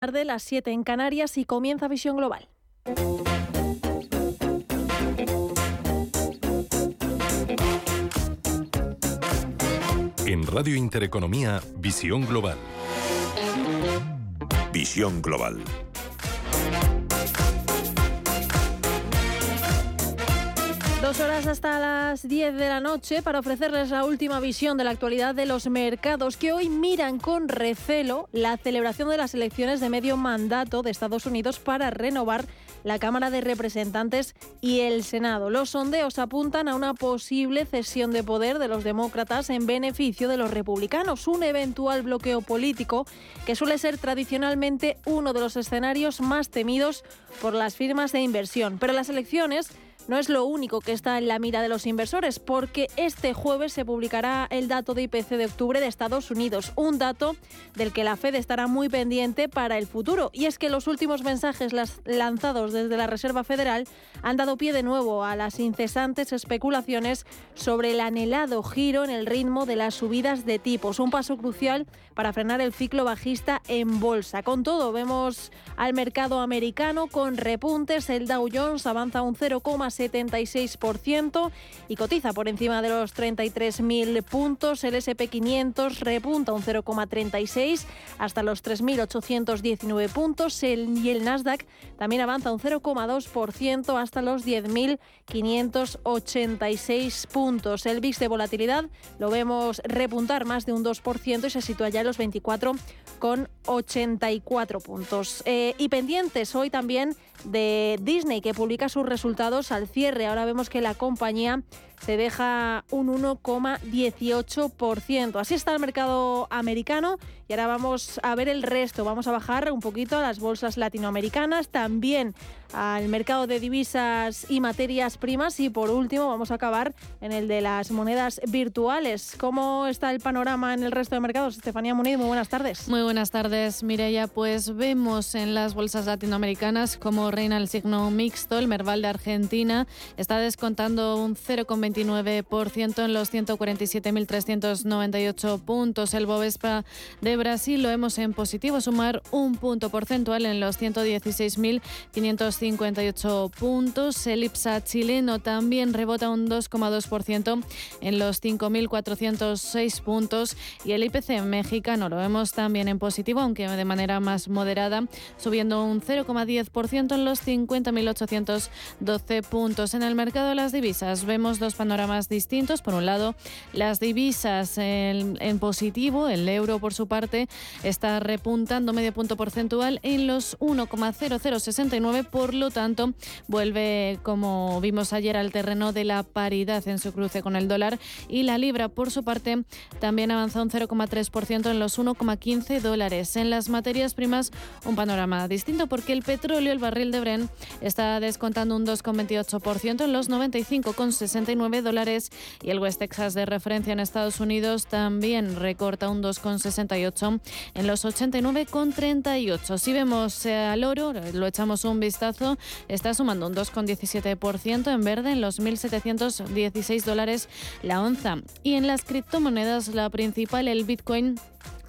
tarde, las 7 en Canarias y comienza Visión Global. En Radio Intereconomía, Visión Global. Visión Global Dos horas hasta las 10 de la noche para ofrecerles la última visión de la actualidad de los mercados que hoy miran con recelo la celebración de las elecciones de medio mandato de Estados Unidos para renovar la Cámara de Representantes y el Senado. Los sondeos apuntan a una posible cesión de poder de los demócratas en beneficio de los republicanos, un eventual bloqueo político que suele ser tradicionalmente uno de los escenarios más temidos por las firmas de inversión. Pero las elecciones no es lo único que está en la mira de los inversores, porque este jueves se publicará el dato de IPC de octubre de Estados Unidos, un dato del que la Fed estará muy pendiente para el futuro. Y es que los últimos mensajes lanzados desde la Reserva Federal han dado pie de nuevo a las incesantes especulaciones sobre el anhelado giro en el ritmo de las subidas de tipos, un paso crucial para frenar el ciclo bajista en bolsa. Con todo, vemos al mercado americano con repuntes, el Dow Jones avanza un 0,6 76% y cotiza por encima de los 33.000 puntos. El SP500 repunta un 0,36 hasta los 3.819 puntos y el Nasdaq también avanza un 0,2% hasta los 10.586 puntos. El VIX de volatilidad lo vemos repuntar más de un 2% y se sitúa ya en los 24,84 puntos. Eh, y pendientes hoy también de Disney que publica sus resultados al cierre. Ahora vemos que la compañía se deja un 1,18%. Así está el mercado americano y ahora vamos a ver el resto. Vamos a bajar un poquito a las bolsas latinoamericanas, también al mercado de divisas y materias primas y por último vamos a acabar en el de las monedas virtuales. ¿Cómo está el panorama en el resto de mercados? Estefanía Muniz, muy buenas tardes. Muy buenas tardes, Mireya. Pues vemos en las bolsas latinoamericanas como reina el signo mixto. El Merval de Argentina está descontando un 0,29% en los 147.398 puntos. El Bovespa de Brasil lo vemos en positivo, sumar un punto porcentual en los 116.558 puntos. El IPSA chileno también rebota un 2,2% en los 5.406 puntos. Y el IPC mexicano lo vemos también en positivo, aunque de manera más moderada, subiendo un 0,10% en los 50.812 puntos. En el mercado de las divisas vemos dos panoramas distintos. Por un lado, las divisas en, en positivo, el euro por su parte está repuntando medio punto porcentual en los 1,0069, por lo tanto vuelve, como vimos ayer, al terreno de la paridad en su cruce con el dólar y la libra, por su parte, también avanza un 0,3% en los 1,15 dólares. En las materias primas, un panorama distinto porque el petróleo, el barril de Bren, está descontando un 2,28% en los 95,69 dólares y el West Texas de referencia en Estados Unidos también recorta un 2,68 en los 89,38. Si vemos eh, al oro, lo echamos un vistazo, está sumando un 2,17% en verde en los 1.716 dólares la onza. Y en las criptomonedas, la principal, el Bitcoin,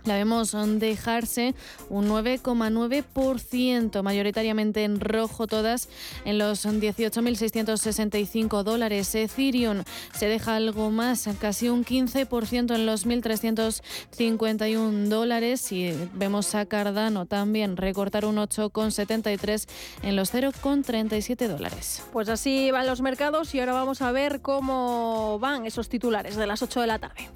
la vemos dejarse un 9,9%, mayoritariamente en rojo todas, en los 18.665 dólares. Ethereum se deja algo más, casi un 15% en los 1.351 dólares. Y vemos a Cardano también recortar un 8,73 en los 0,37 dólares. Pues así van los mercados y ahora vamos a ver cómo van esos titulares de las 8 de la tarde.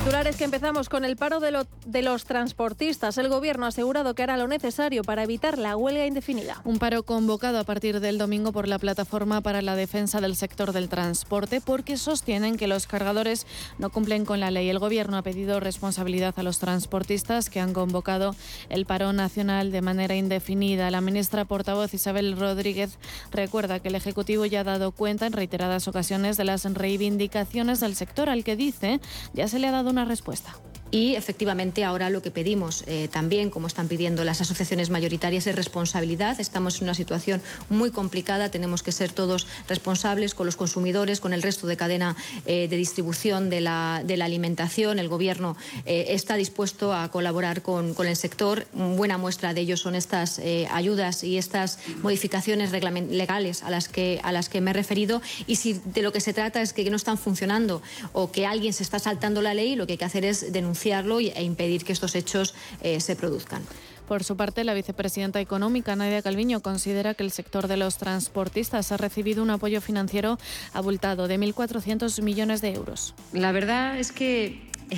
Titulares que empezamos con el paro de, los transportistas. El gobierno ha asegurado que hará lo necesario para evitar la huelga indefinida. Un paro convocado a partir del domingo por la Plataforma para la Defensa del Sector del Transporte porque sostienen que los cargadores no cumplen con la ley. El gobierno ha pedido responsabilidad a los transportistas que han convocado el paro nacional de manera indefinida. La ministra portavoz Isabel Rodríguez recuerda que el Ejecutivo ya ha dado cuenta en reiteradas ocasiones de las reivindicaciones del sector al que dice ya se le ha dado una respuesta. Y efectivamente ahora lo que pedimos eh, también, como están pidiendo las asociaciones mayoritarias, es responsabilidad. Estamos en una situación muy complicada, tenemos que ser todos responsables con los consumidores, con el resto de cadena eh, de distribución de la, alimentación. El Gobierno eh, está dispuesto a colaborar con, con, el sector. Buena muestra de ello son estas ayudas y estas modificaciones legales a las, que, a las que me he referido. Y si de lo que se trata es que no están funcionando o que alguien se está saltando la ley, lo que hay que hacer es denunciar e impedir que estos hechos eh, se produzcan. Por su parte, la vicepresidenta económica, Nadia Calviño, considera que el sector de los transportistas ha recibido un apoyo financiero abultado de 1.400 millones de euros. La verdad es que eh,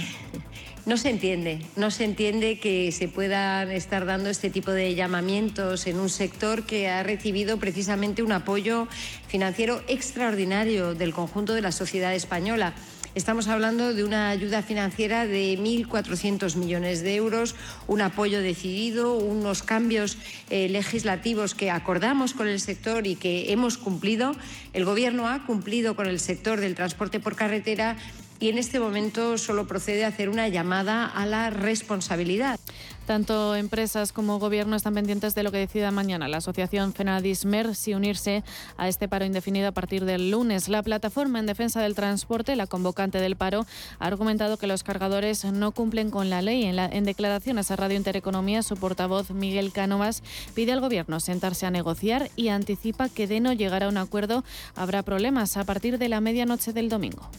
no se entiende, no se entiende que se puedan estar dando este tipo de llamamientos en un sector que ha recibido precisamente un apoyo financiero extraordinario del conjunto de la sociedad española. Estamos hablando de una ayuda financiera de 1.400 millones de euros, un apoyo decidido, unos cambios eh, legislativos que acordamos con el sector y que hemos cumplido. El Gobierno ha cumplido con el sector del transporte por carretera y en este momento solo procede a hacer una llamada a la responsabilidad. Tanto empresas como gobierno están pendientes de lo que decida mañana la asociación Fenadismer si unirse a este paro indefinido a partir del lunes. La plataforma en defensa del transporte, la convocante del paro, ha argumentado que los cargadores no cumplen con la ley. En, en declaraciones a Radio Intereconomía, su portavoz Miguel Cánovas pide al gobierno sentarse a negociar y anticipa que de no llegar a un acuerdo habrá problemas a partir de la medianoche del domingo.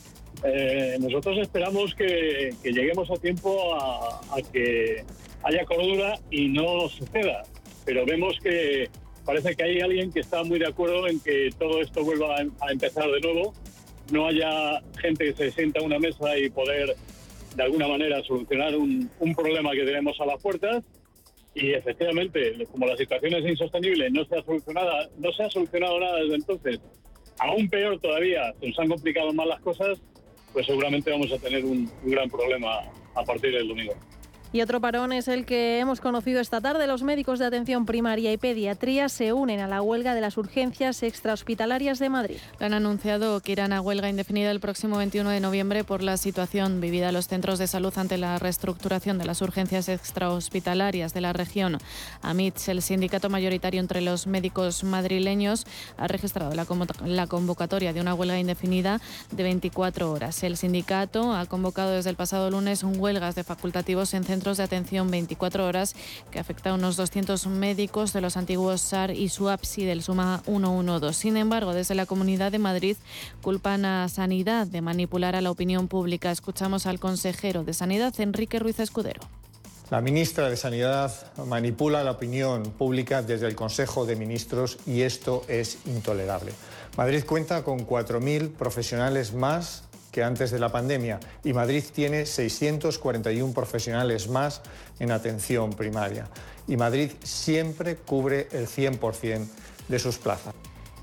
Eh, nosotros esperamos que, lleguemos a tiempo a, que haya cordura y no suceda, pero vemos que parece que hay alguien que está muy de acuerdo en que todo esto vuelva a, empezar de nuevo, no haya gente que se sienta a una mesa y poder de alguna manera solucionar un, problema que tenemos a las puertas y efectivamente, como la situación es insostenible, no se ha solucionado, no se ha solucionado nada desde entonces. Aún peor todavía, se nos han complicado más las cosas pues seguramente vamos a tener un, un gran problema a partir del domingo. Y otro parón es el que hemos conocido esta tarde. Los médicos de atención primaria y pediatría se unen a la huelga de las urgencias extrahospitalarias de Madrid. han anunciado que irán a huelga indefinida el próximo 21 de noviembre por la situación vivida en los centros de salud ante la reestructuración de las urgencias extrahospitalarias de la región. AMITS, el sindicato mayoritario entre los médicos madrileños, ha registrado la, convocatoria de una huelga indefinida de 24 horas. El sindicato ha convocado desde el pasado lunes un huelgas de facultativos en centros de atención 24 horas que afecta a unos 200 médicos de los antiguos SAR y SUAPSI del Suma 112. Sin embargo, desde la Comunidad de Madrid culpan a Sanidad de manipular a la opinión pública. Escuchamos al consejero de Sanidad, Enrique Ruiz Escudero. La ministra de Sanidad manipula la opinión pública desde el Consejo de Ministros y esto es intolerable. Madrid cuenta con 4.000 profesionales más que antes de la pandemia y Madrid tiene 641 profesionales más en atención primaria. Y Madrid siempre cubre el 100% de sus plazas.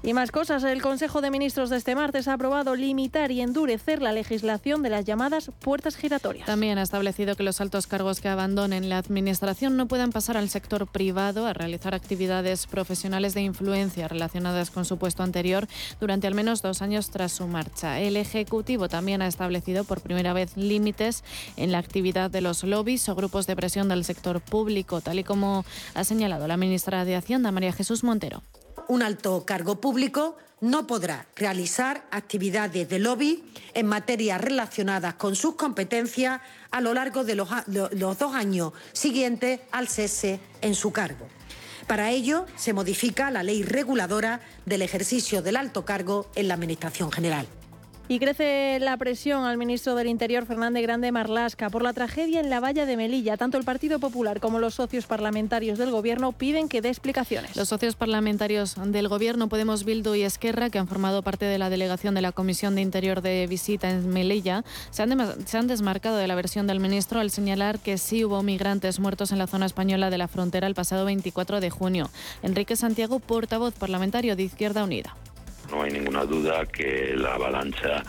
Y más cosas, el Consejo de Ministros de este martes ha aprobado limitar y endurecer la legislación de las llamadas puertas giratorias. También ha establecido que los altos cargos que abandonen la Administración no puedan pasar al sector privado a realizar actividades profesionales de influencia relacionadas con su puesto anterior durante al menos dos años tras su marcha. El Ejecutivo también ha establecido por primera vez límites en la actividad de los lobbies o grupos de presión del sector público, tal y como ha señalado la ministra de Hacienda, María Jesús Montero un alto cargo público no podrá realizar actividades de lobby en materias relacionadas con sus competencias a lo largo de los, dos años siguientes al cese en su cargo. Para ello, se modifica la ley reguladora del ejercicio del alto cargo en la Administración General. Y crece la presión al ministro del Interior, Fernández Grande Marlasca, por la tragedia en la valla de Melilla. Tanto el Partido Popular como los socios parlamentarios del Gobierno piden que dé explicaciones. Los socios parlamentarios del Gobierno, Podemos Bildu y Esquerra, que han formado parte de la delegación de la Comisión de Interior de visita en Melilla, se han, se han desmarcado de la versión del ministro al señalar que sí hubo migrantes muertos en la zona española de la frontera el pasado 24 de junio. Enrique Santiago, portavoz parlamentario de Izquierda Unida no hay ninguna duda que la avalancha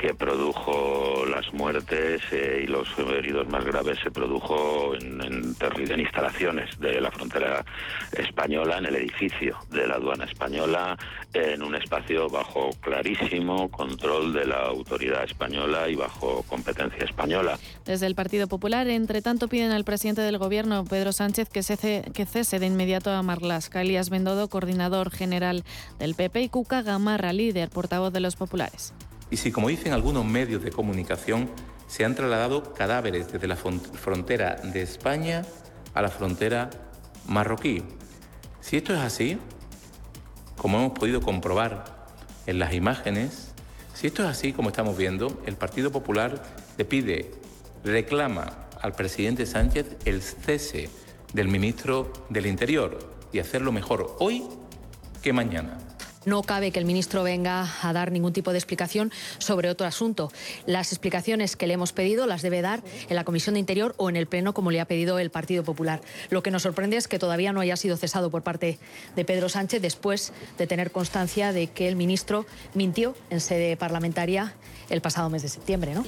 que produjo las muertes eh, y los heridos más graves se produjo en, en, en, instalaciones de la frontera española, en el edificio de la aduana española, en un espacio bajo clarísimo control de la autoridad española y bajo competencia española. Desde el Partido Popular, entre tanto, piden al presidente del Gobierno, Pedro Sánchez, que cese, de inmediato a Marlasca. Elías Bendodo, coordinador general del PP, y Cuca Gamarra, líder, portavoz de los populares. Y si, como dicen algunos medios de comunicación, se han trasladado cadáveres desde la frontera de España a la frontera marroquí. Si esto es así, como hemos podido comprobar en las imágenes, si esto es así, como estamos viendo, el Partido Popular le pide, reclama al presidente Sánchez el cese del ministro del Interior y hacerlo mejor hoy que mañana. No cabe que el ministro venga a dar ningún tipo de explicación sobre otro asunto. Las explicaciones que le hemos pedido las debe dar en la Comisión de Interior o en el Pleno, como le ha pedido el Partido Popular. Lo que nos sorprende es que todavía no haya sido cesado por parte de Pedro Sánchez después de tener constancia de que el ministro mintió en sede parlamentaria el pasado mes de septiembre. ¿no?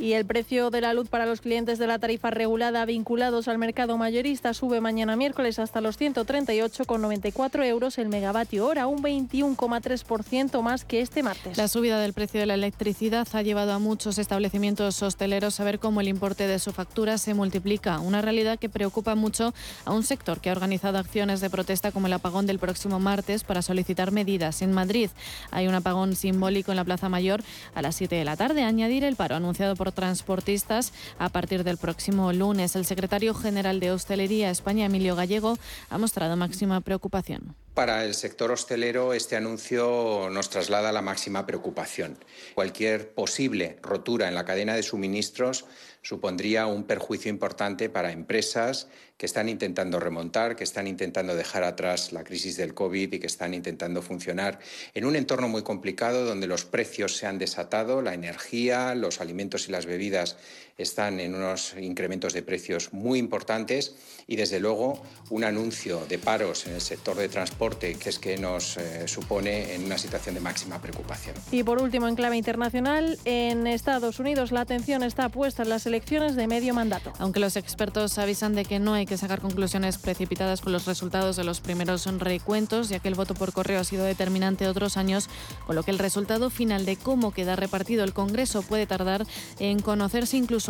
Y el precio de la luz para los clientes de la tarifa regulada vinculados al mercado mayorista sube mañana miércoles hasta los 138,94 euros el megavatio hora, un 21,3% más que este martes. La subida del precio de la electricidad ha llevado a muchos establecimientos hosteleros a ver cómo el importe de su factura se multiplica, una realidad que preocupa mucho a un sector que ha organizado acciones de protesta como el apagón del próximo martes para solicitar medidas. En Madrid hay un apagón simbólico en la Plaza Mayor a las 7 de la tarde. Añadir el paro anunciado por transportistas a partir del próximo lunes. El secretario general de Hostelería España, Emilio Gallego, ha mostrado máxima preocupación. Para el sector hostelero, este anuncio nos traslada la máxima preocupación. Cualquier posible rotura en la cadena de suministros supondría un perjuicio importante para empresas que están intentando remontar, que están intentando dejar atrás la crisis del COVID y que están intentando funcionar en un entorno muy complicado donde los precios se han desatado, la energía, los alimentos y las bebidas están en unos incrementos de precios muy importantes y desde luego un anuncio de paros en el sector de transporte que es que nos eh, supone en una situación de máxima preocupación. Y por último, en clave internacional, en Estados Unidos la atención está puesta en las elecciones de medio mandato. Aunque los expertos avisan de que no hay que sacar conclusiones precipitadas con los resultados de los primeros recuentos, ya que el voto por correo ha sido determinante otros años, con lo que el resultado final de cómo queda repartido el Congreso puede tardar en conocerse incluso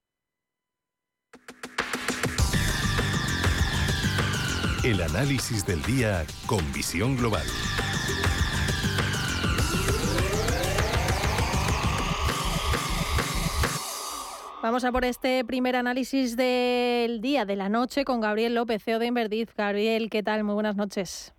El análisis del día con visión global. Vamos a por este primer análisis del día, de la noche, con Gabriel López, CEO de Inverdiz. Gabriel, ¿qué tal? Muy buenas noches.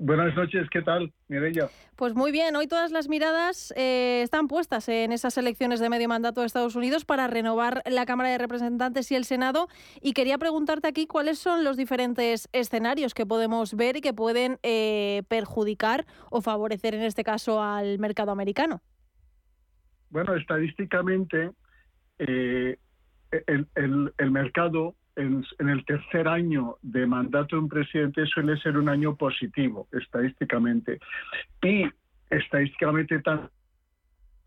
Buenas noches, ¿qué tal, Mireya? Pues muy bien, hoy todas las miradas eh, están puestas en esas elecciones de medio mandato de Estados Unidos para renovar la Cámara de Representantes y el Senado. Y quería preguntarte aquí cuáles son los diferentes escenarios que podemos ver y que pueden eh, perjudicar o favorecer en este caso al mercado americano. Bueno, estadísticamente eh, el, el, el mercado en, el tercer año de mandato de un presidente suele ser un año positivo, estadísticamente. Y estadísticamente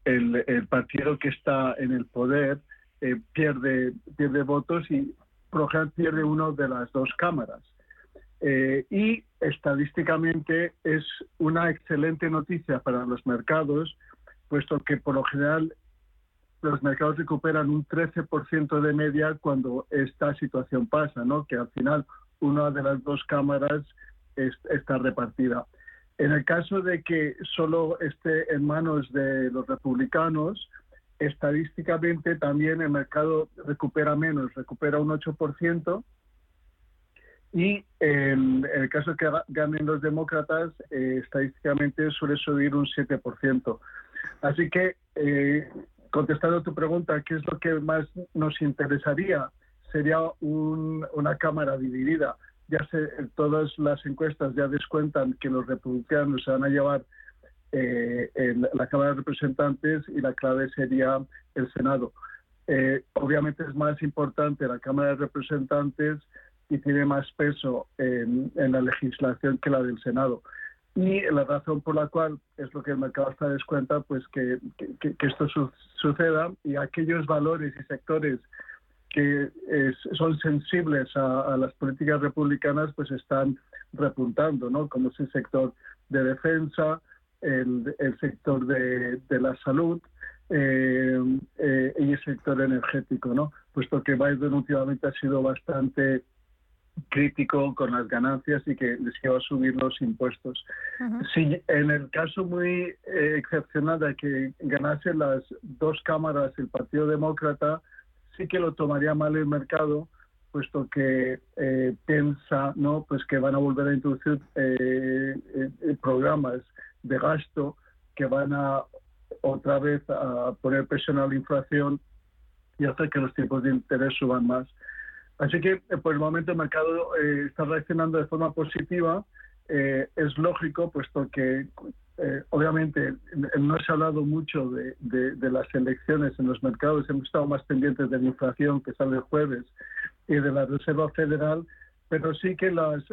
el, el partido que está en el poder eh, pierde, pierde votos y por pierde uno de las dos cámaras. Eh, y estadísticamente es una excelente noticia para los mercados, puesto que por lo general los mercados recuperan un 13% de media cuando esta situación pasa, ¿no? que al final una de las dos cámaras está repartida. En el caso de que solo esté en manos de los republicanos, estadísticamente también el mercado recupera menos, recupera un 8%, y en, el caso que ganen los demócratas, eh, estadísticamente suele subir un 7%. Así que, eh, contestando tu pregunta, ¿qué es lo que más nos interesaría? Sería una Cámara dividida. Ya sé, todas las encuestas ya descuentan que los republicanos se van a llevar eh, la Cámara de Representantes y la clave sería el Senado. obviamente es más importante la Cámara de Representantes y tiene más peso en, la legislación que la del Senado. Y la razón por la cual es lo que el mercado está descuenta, pues que, esto suceda y aquellos valores y sectores que son sensibles a, las políticas republicanas, pues están repuntando, ¿no? Como es el sector de defensa, el, sector de, la salud eh, eh, y el sector energético, ¿no? Puesto que Biden últimamente ha sido bastante crítico con las ganancias y que les iba a subir los impuestos. Si en el caso muy eh, excepcional de que ganase las dos cámaras el Partido Demócrata, sí que lo tomaría mal el mercado, puesto que eh, piensa no pues que van a volver a introducir eh, programas de gasto que van a otra vez a poner presión a la inflación y hacer que los tipos de interés suban más. Así que eh, por el momento el mercado eh, está reaccionando de forma positiva. Eh, es lógico, puesto que obviamente no se ha hablado mucho de, las elecciones en los mercados, hemos estado más pendientes de la inflación que sale el jueves y de la Reserva Federal, pero sí que las,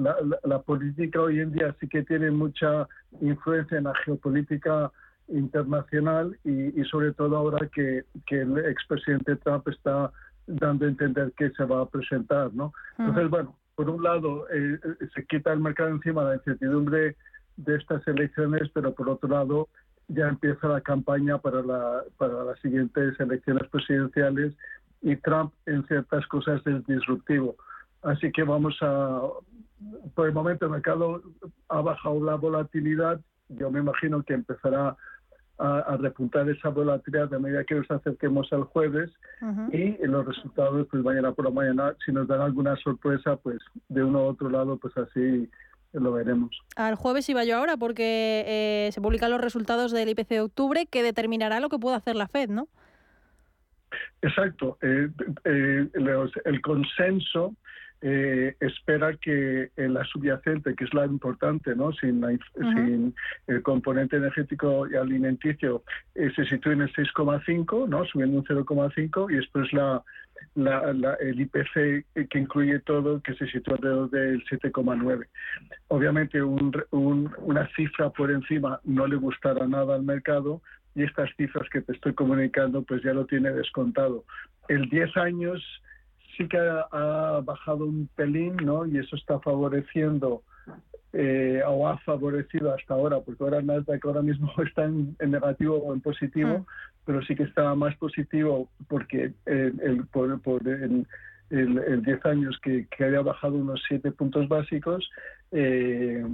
la, política hoy en día sí que tiene mucha influencia en la geopolítica internacional y, sobre todo ahora que, que el expresidente Trump está dando a entender que se va a presentar, ¿no? Entonces, bueno, por un lado eh, eh, se quita el mercado encima la incertidumbre de estas elecciones, pero por otro lado ya empieza la campaña para, la, para las siguientes elecciones presidenciales y Trump en ciertas cosas es disruptivo. Así que vamos a, por el momento el mercado ha bajado la volatilidad, yo me imagino que empezará a, repuntar esa volatilidad a medida que nos acerquemos al jueves y los resultados pues mañana por la mañana si nos dan alguna sorpresa pues de uno u otro lado pues así lo veremos. Al jueves iba yo ahora porque eh, se publican los resultados del IPC de octubre que determinará lo que puede hacer la Fed, ¿no? Exacto. Eh, eh, el consenso eh, espera que la subyacente, que es la importante, ¿no? sin, sin el componente energético y alimenticio, eh, se sitúe en el 6,5, ¿no? subiendo un 0,5, y después la, la, el IPC que incluye todo, que se sitúa alrededor del 7,9. Obviamente un, una cifra por encima no le gustará nada al mercado, y estas cifras que te estoy comunicando pues ya lo tiene descontado. El 10 años sí que ha, bajado un pelín, ¿no? Y eso está favoreciendo eh, o ha favorecido hasta ahora, porque ahora Nasdaq ahora mismo está en, negativo o en positivo, mm. pero sí que está más positivo porque el, por, el, el, 10 años que, que había bajado unos 7 puntos básicos eh,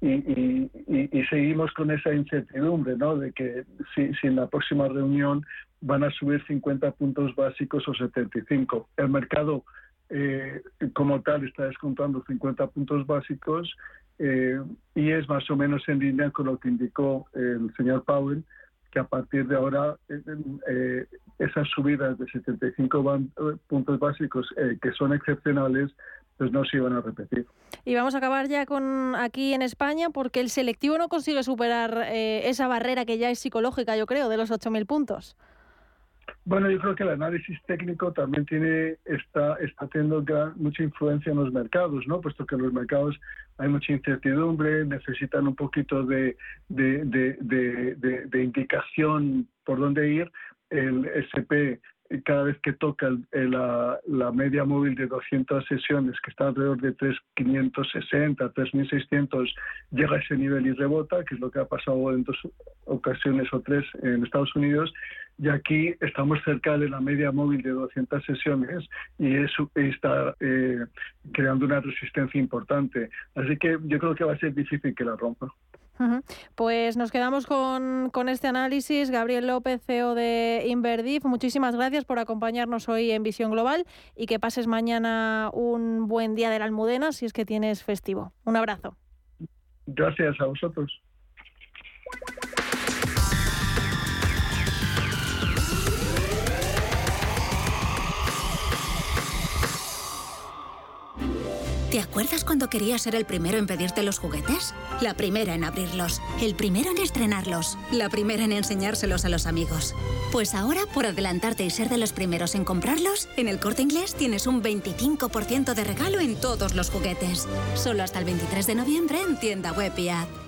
y, y, y, seguimos con esa incertidumbre, ¿no? De que si, si en la próxima reunión van a subir 50 puntos básicos o 75. El mercado eh, como tal está descontando 50 puntos básicos eh, y es más o menos en línea con lo que indicó el señor Powell, que a partir de ahora eh, esas subidas de 75 puntos básicos que son excepcionales pues no se iban a repetir. Y vamos a acabar ya con aquí en España porque el selectivo no consigue superar esa barrera que ya es psicológica, yo creo, de los 8.000 puntos. Bueno, yo creo que el análisis técnico también tiene está está teniendo mucha influencia en los mercados, ¿no? Puesto que en los mercados hay mucha incertidumbre, necesitan un poquito de, de, de indicación por dónde ir. El SP cada vez que toca la, la, media móvil de 200 sesiones, que está alrededor de 3.560, 3.600, llega a ese nivel y rebota, que es lo que ha pasado en dos ocasiones o tres en Estados Unidos, y aquí estamos cerca de la media móvil de 200 sesiones y eso está eh, creando una resistencia importante. Así que yo creo que va a ser difícil que la rompa. Pues nos quedamos con, con, este análisis. Gabriel López, CEO de Inverdif, muchísimas gracias por acompañarnos hoy en Visión Global y que pases mañana un buen día de la Almudena si es que tienes festivo. Un abrazo. Gracias a vosotros. ¿Te acuerdas cuando querías ser el primero en pedirte los juguetes? La primera en abrirlos, el primero en estrenarlos, la primera en enseñárselos a los amigos. Pues ahora, por adelantarte y ser de los primeros en comprarlos, en el corte inglés tienes un 25% de regalo en todos los juguetes. Solo hasta el 23 de noviembre en tienda web y.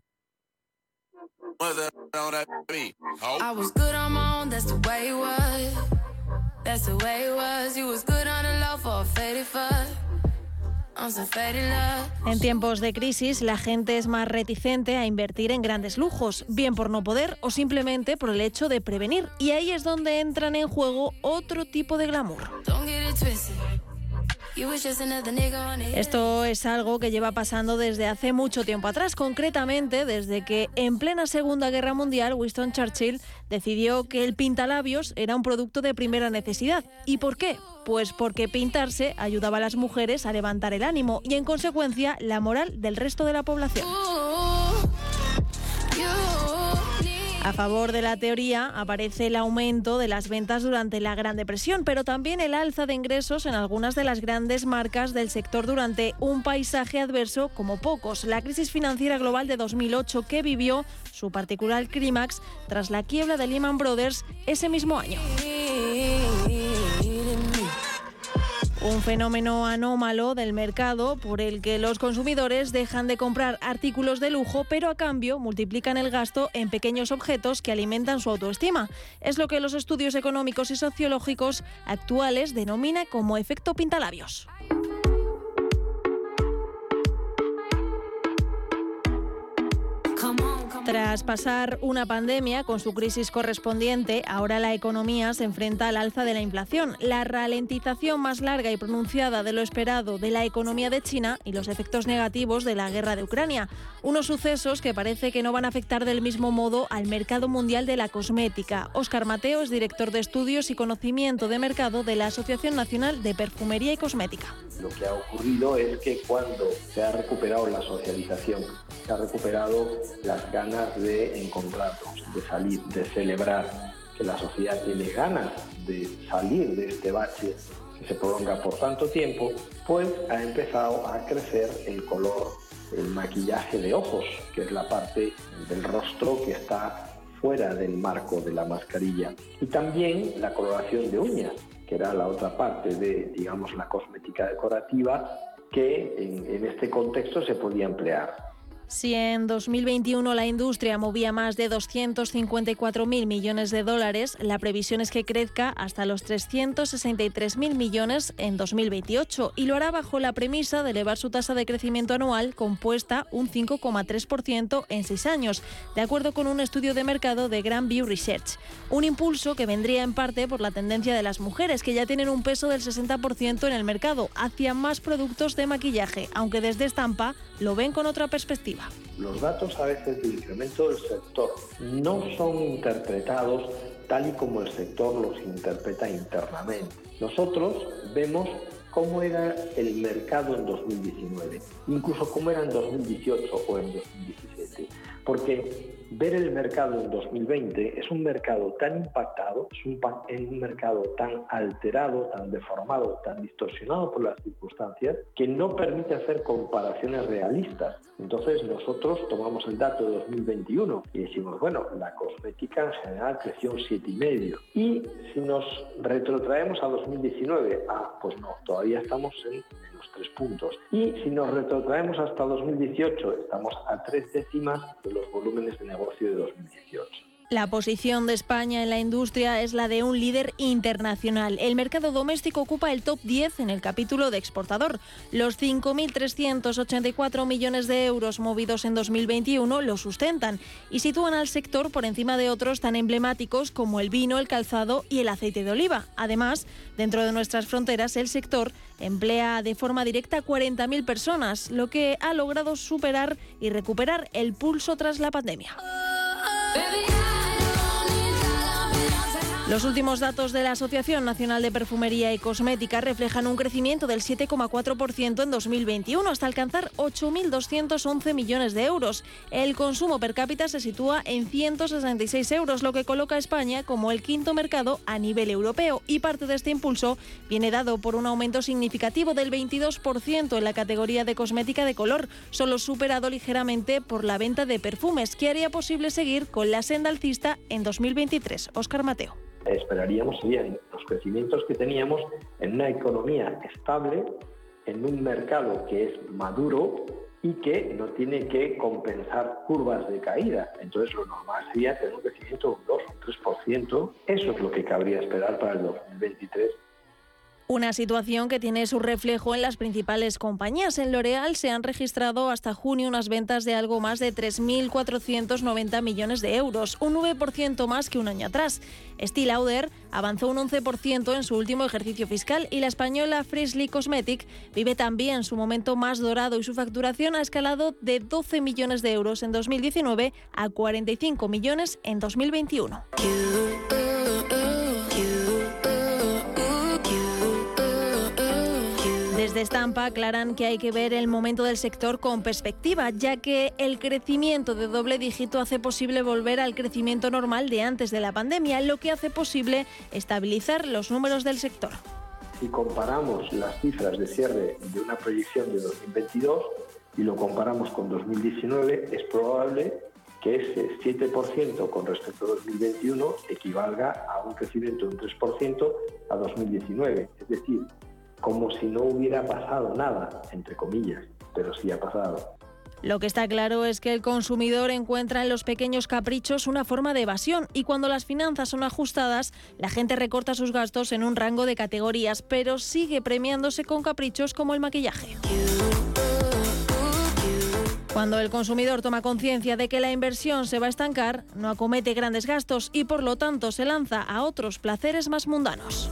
I was good on my own, that's the way it was. That's the way it was. You was good on the low for a faded fuck. En tiempos de crisis, la gente es más reticente a invertir en grandes lujos, bien por no poder o simplemente por el hecho de prevenir. Y ahí es donde entran en juego otro tipo de glamour. Esto es algo que lleva pasando desde hace mucho tiempo atrás, concretamente desde que en plena Segunda Guerra Mundial Winston Churchill decidió que el pintalabios era un producto de primera necesidad. ¿Y por qué? Pues porque pintarse ayudaba a las mujeres a levantar el ánimo y en consecuencia la moral del resto de la población. A favor de la teoría aparece el aumento de las ventas durante la Gran Depresión, pero también el alza de ingresos en algunas de las grandes marcas del sector durante un paisaje adverso como pocos. La crisis financiera global de 2008 que vivió su particular clímax tras la quiebra de Lehman Brothers ese mismo año. Un fenómeno anómalo del mercado por el que los consumidores dejan de comprar artículos de lujo, pero a cambio multiplican el gasto en pequeños objetos que alimentan su autoestima. Es lo que los estudios económicos y sociológicos actuales denominan como efecto pintalabios. Tras pasar una pandemia con su crisis correspondiente, ahora la economía se enfrenta al alza de la inflación, la ralentización más larga y pronunciada de lo esperado de la economía de China y los efectos negativos de la guerra de Ucrania. Unos sucesos que parece que no van a afectar del mismo modo al mercado mundial de la cosmética. Óscar Mateo es director de estudios y conocimiento de mercado de la Asociación Nacional de Perfumería y Cosmética. Lo que ha ocurrido es que cuando se ha recuperado la socialización, se ha recuperado las ganas de encontrarnos, de salir, de celebrar que la sociedad tiene ganas de salir de este bache que se prolonga por tanto tiempo, pues ha empezado a crecer el color, el maquillaje de ojos, que es la parte del rostro que está fuera del marco de la mascarilla. Y también la coloración de uñas, que era la otra parte de, digamos, la cosmética decorativa que en, en este contexto se podía emplear. Si en 2021 la industria movía más de 254.000 millones de dólares, la previsión es que crezca hasta los 363.000 millones en 2028 y lo hará bajo la premisa de elevar su tasa de crecimiento anual compuesta un 5,3% en seis años, de acuerdo con un estudio de mercado de Grand View Research. Un impulso que vendría en parte por la tendencia de las mujeres, que ya tienen un peso del 60% en el mercado, hacia más productos de maquillaje, aunque desde Estampa lo ven con otra perspectiva. Los datos a veces del incremento del sector no son interpretados tal y como el sector los interpreta internamente. Nosotros vemos cómo era el mercado en 2019, incluso cómo era en 2018 o en 2017, porque ver el mercado en 2020 es un mercado tan impactado, es un, mercado tan alterado, tan deformado, tan distorsionado por las circunstancias, que no permite hacer comparaciones realistas. Entonces nosotros tomamos el dato de 2021 y decimos, bueno, la cosmética en general creció un 7,5. Y si nos retrotraemos a 2019, ah, pues no, todavía estamos en menos 3 puntos. Y si nos retrotraemos hasta 2018, estamos a tres décimas de los volúmenes de negocio de 2018. La posición de España en la industria es la de un líder internacional. El mercado doméstico ocupa el top 10 en el capítulo de exportador. Los 5.384 millones de euros movidos en 2021 lo sustentan y sitúan al sector por encima de otros tan emblemáticos como el vino, el calzado y el aceite de oliva. Además, dentro de nuestras fronteras, el sector emplea de forma directa a 40.000 personas, lo que ha logrado superar y recuperar el pulso tras la pandemia. Los últimos datos de la Asociación Nacional de Perfumería y Cosmética reflejan un crecimiento del 7,4% en 2021 hasta alcanzar 8.211 millones de euros. El consumo per cápita se sitúa en 166 euros, lo que coloca a España como el quinto mercado a nivel europeo y parte de este impulso viene dado por un aumento significativo del 22% en la categoría de cosmética de color, solo superado ligeramente por la venta de perfumes, que haría posible seguir con la senda alcista en 2023. Oscar Mateo esperaríamos serían los crecimientos que teníamos en una economía estable, en un mercado que es maduro y que no tiene que compensar curvas de caída. Entonces lo normal sería tener un crecimiento de un 2 o 3%. Eso es lo que cabría esperar para el 2023 una situación que tiene su reflejo en las principales compañías. En L'Oreal se han registrado hasta junio unas ventas de algo más de 3.490 millones de euros, un 9% más que un año atrás. Steel Lauder avanzó un 11% en su último ejercicio fiscal y la española Frisley Cosmetic vive también su momento más dorado y su facturación ha escalado de 12 millones de euros en 2019 a 45 millones en 2021. Estampa aclaran que hay que ver el momento del sector con perspectiva, ya que el crecimiento de doble dígito hace posible volver al crecimiento normal de antes de la pandemia, lo que hace posible estabilizar los números del sector. Si comparamos las cifras de cierre de una proyección de 2022 y lo comparamos con 2019, es probable que ese 7% con respecto a 2021 equivalga a un crecimiento de un 3% a 2019. Es decir, como si no hubiera pasado nada, entre comillas, pero sí ha pasado. Lo que está claro es que el consumidor encuentra en los pequeños caprichos una forma de evasión y cuando las finanzas son ajustadas, la gente recorta sus gastos en un rango de categorías, pero sigue premiándose con caprichos como el maquillaje. Cuando el consumidor toma conciencia de que la inversión se va a estancar, no acomete grandes gastos y por lo tanto se lanza a otros placeres más mundanos.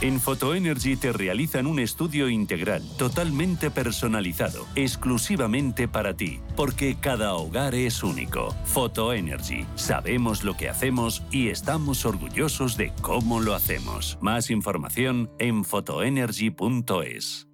En Photoenergy te realizan un estudio integral, totalmente personalizado, exclusivamente para ti, porque cada hogar es único. Photoenergy, sabemos lo que hacemos y estamos orgullosos de cómo lo hacemos. Más información en photoenergy.es.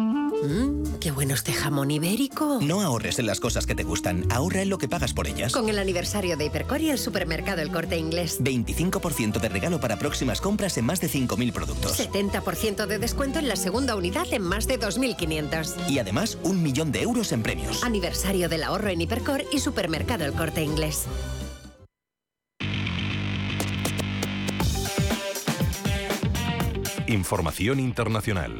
Mmm, qué bueno este jamón ibérico. No ahorres en las cosas que te gustan, ahorra en lo que pagas por ellas. Con el aniversario de Hipercor y el supermercado El Corte Inglés. 25% de regalo para próximas compras en más de 5.000 productos. 70% de descuento en la segunda unidad en más de 2.500. Y además, un millón de euros en premios. Aniversario del ahorro en Hipercor y supermercado El Corte Inglés. Información internacional.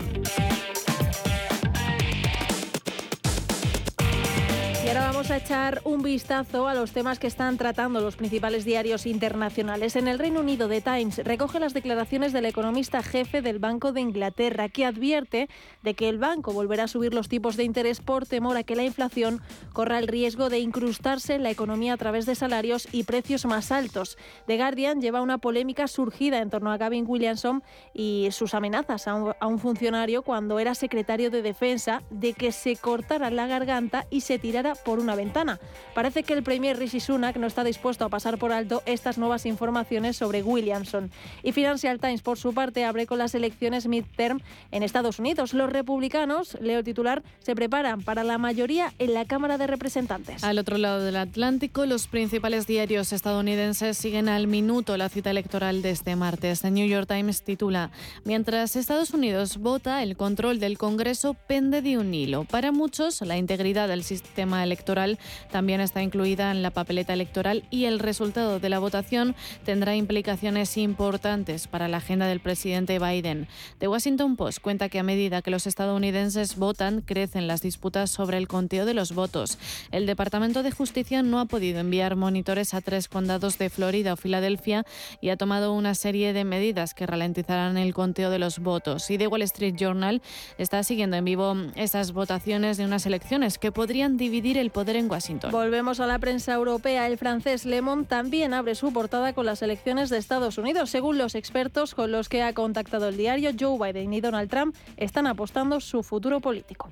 Vamos a echar un vistazo a los temas que están tratando los principales diarios internacionales. En el Reino Unido, The Times recoge las declaraciones del economista jefe del Banco de Inglaterra, que advierte de que el banco volverá a subir los tipos de interés por temor a que la inflación corra el riesgo de incrustarse en la economía a través de salarios y precios más altos. The Guardian lleva una polémica surgida en torno a Gavin Williamson y sus amenazas a un, a un funcionario cuando era secretario de Defensa de que se cortara la garganta y se tirara por una ventana. Parece que el premier Rishi Sunak no está dispuesto a pasar por alto estas nuevas informaciones sobre Williamson. Y Financial Times, por su parte, abre con las elecciones midterm en Estados Unidos. Los republicanos, leo titular, se preparan para la mayoría en la Cámara de Representantes. Al otro lado del Atlántico, los principales diarios estadounidenses siguen al minuto la cita electoral de este martes. The New York Times titula, mientras Estados Unidos vota, el control del Congreso pende de un hilo. Para muchos, la integridad del sistema electoral también está incluida en la papeleta electoral y el resultado de la votación tendrá implicaciones importantes para la agenda del presidente Biden. The Washington Post cuenta que a medida que los estadounidenses votan, crecen las disputas sobre el conteo de los votos. El Departamento de Justicia no ha podido enviar monitores a tres condados de Florida o Filadelfia y ha tomado una serie de medidas que ralentizarán el conteo de los votos. Y The Wall Street Journal está siguiendo en vivo estas votaciones de unas elecciones que podrían dividir el poder Washington. Volvemos a la prensa europea. El francés Le Monde también abre su portada con las elecciones de Estados Unidos. Según los expertos con los que ha contactado el diario, Joe Biden y Donald Trump están apostando su futuro político.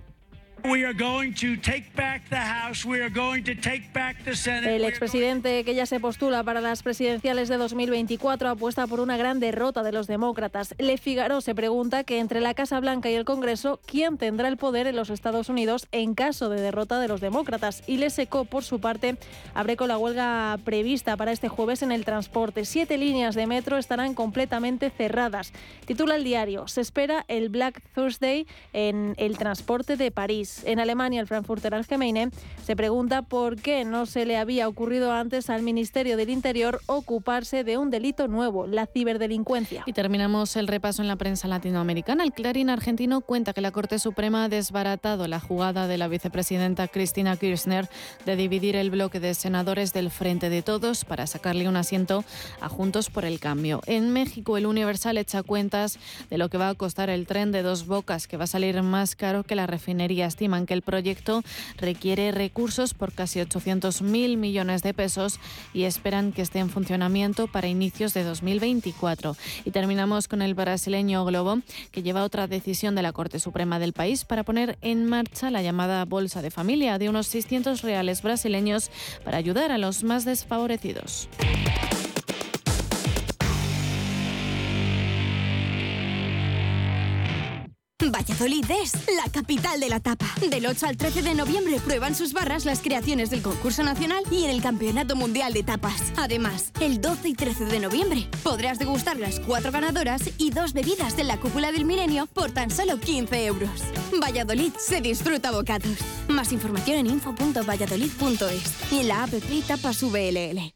El expresidente que ya se postula para las presidenciales de 2024 apuesta por una gran derrota de los demócratas. Le Figaro se pregunta que entre la Casa Blanca y el Congreso, ¿quién tendrá el poder en los Estados Unidos en caso de derrota de los demócratas? Y Le Secó, por su parte, abre con la huelga prevista para este jueves en el transporte. Siete líneas de metro estarán completamente cerradas. Titula el diario, se espera el Black Thursday en el transporte de París. En Alemania, el Frankfurter Allgemeine se pregunta por qué no se le había ocurrido antes al Ministerio del Interior ocuparse de un delito nuevo, la ciberdelincuencia. Y terminamos el repaso en la prensa latinoamericana. El Clarín argentino cuenta que la Corte Suprema ha desbaratado la jugada de la vicepresidenta Cristina Kirchner de dividir el bloque de senadores del Frente de Todos para sacarle un asiento a Juntos por el Cambio. En México, el Universal echa cuentas de lo que va a costar el tren de dos bocas, que va a salir más caro que la refinería. Estiman que el proyecto requiere recursos por casi 800.000 millones de pesos y esperan que esté en funcionamiento para inicios de 2024. Y terminamos con el brasileño Globo, que lleva otra decisión de la Corte Suprema del país para poner en marcha la llamada Bolsa de Familia de unos 600 reales brasileños para ayudar a los más desfavorecidos. Valladolid es la capital de la tapa. Del 8 al 13 de noviembre prueban sus barras las creaciones del concurso nacional y en el Campeonato Mundial de Tapas. Además, el 12 y 13 de noviembre podrás degustar las cuatro ganadoras y dos bebidas de la cúpula del milenio por tan solo 15 euros. Valladolid se disfruta bocados. Más información en info.valladolid.es y en la app Tapas VLL.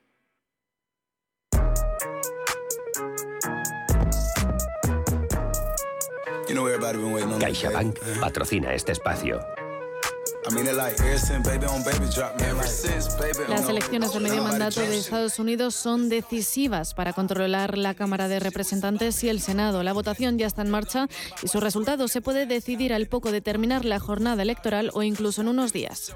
CaixaBank patrocina este espacio. Las elecciones de medio mandato de Estados Unidos son decisivas para controlar la Cámara de Representantes y el Senado. La votación ya está en marcha y su resultado se puede decidir al poco de terminar la jornada electoral o incluso en unos días.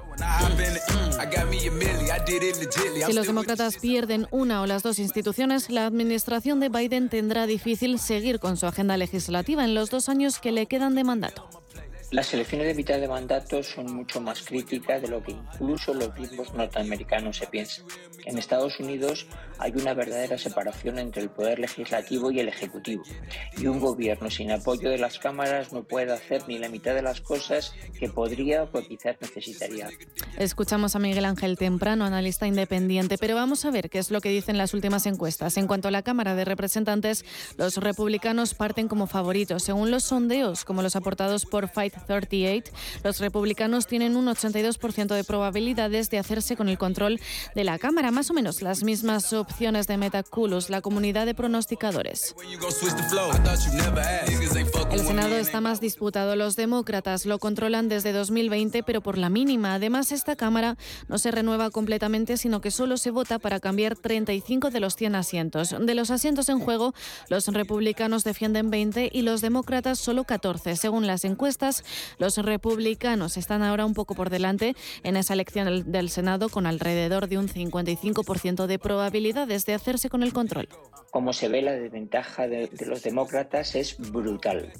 Si los demócratas pierden una o las dos instituciones, la administración de Biden tendrá difícil seguir con su agenda legislativa en los dos años que le quedan de mandato. Las elecciones de mitad de mandato son mucho más críticas de lo que incluso los mismos norteamericanos se piensan. En Estados Unidos hay una verdadera separación entre el poder legislativo y el ejecutivo, y un gobierno sin apoyo de las cámaras no puede hacer ni la mitad de las cosas que podría o quizás necesitaría. Escuchamos a Miguel Ángel Temprano, analista independiente, pero vamos a ver qué es lo que dicen las últimas encuestas. En cuanto a la Cámara de Representantes, los republicanos parten como favoritos. Según los sondeos, como los aportados por Fight 38, los republicanos tienen un 82% de probabilidades de hacerse con el control de la Cámara, más o menos las mismas opciones de Metaculus, la comunidad de pronosticadores. El Senado está más disputado. Los demócratas lo controlan desde 2020, pero por la mínima. Además, esta Cámara no se renueva completamente, sino que solo se vota para cambiar 35 de los 100 asientos. De los asientos en juego, los republicanos defienden 20 y los demócratas solo 14. Según las encuestas, los republicanos están ahora un poco por delante en esa elección del Senado con alrededor de un 55% de probabilidades de hacerse con el control. Como se ve, la desventaja de, de los demócratas es brutal.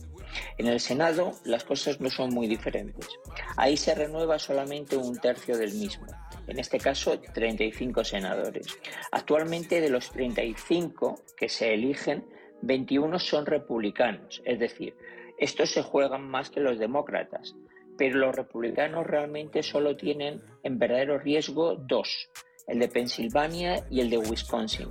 En el Senado las cosas no son muy diferentes. Ahí se renueva solamente un tercio del mismo, en este caso 35 senadores. Actualmente de los 35 que se eligen, 21 son republicanos, es decir, estos se juegan más que los demócratas, pero los republicanos realmente solo tienen en verdadero riesgo dos, el de Pensilvania y el de Wisconsin,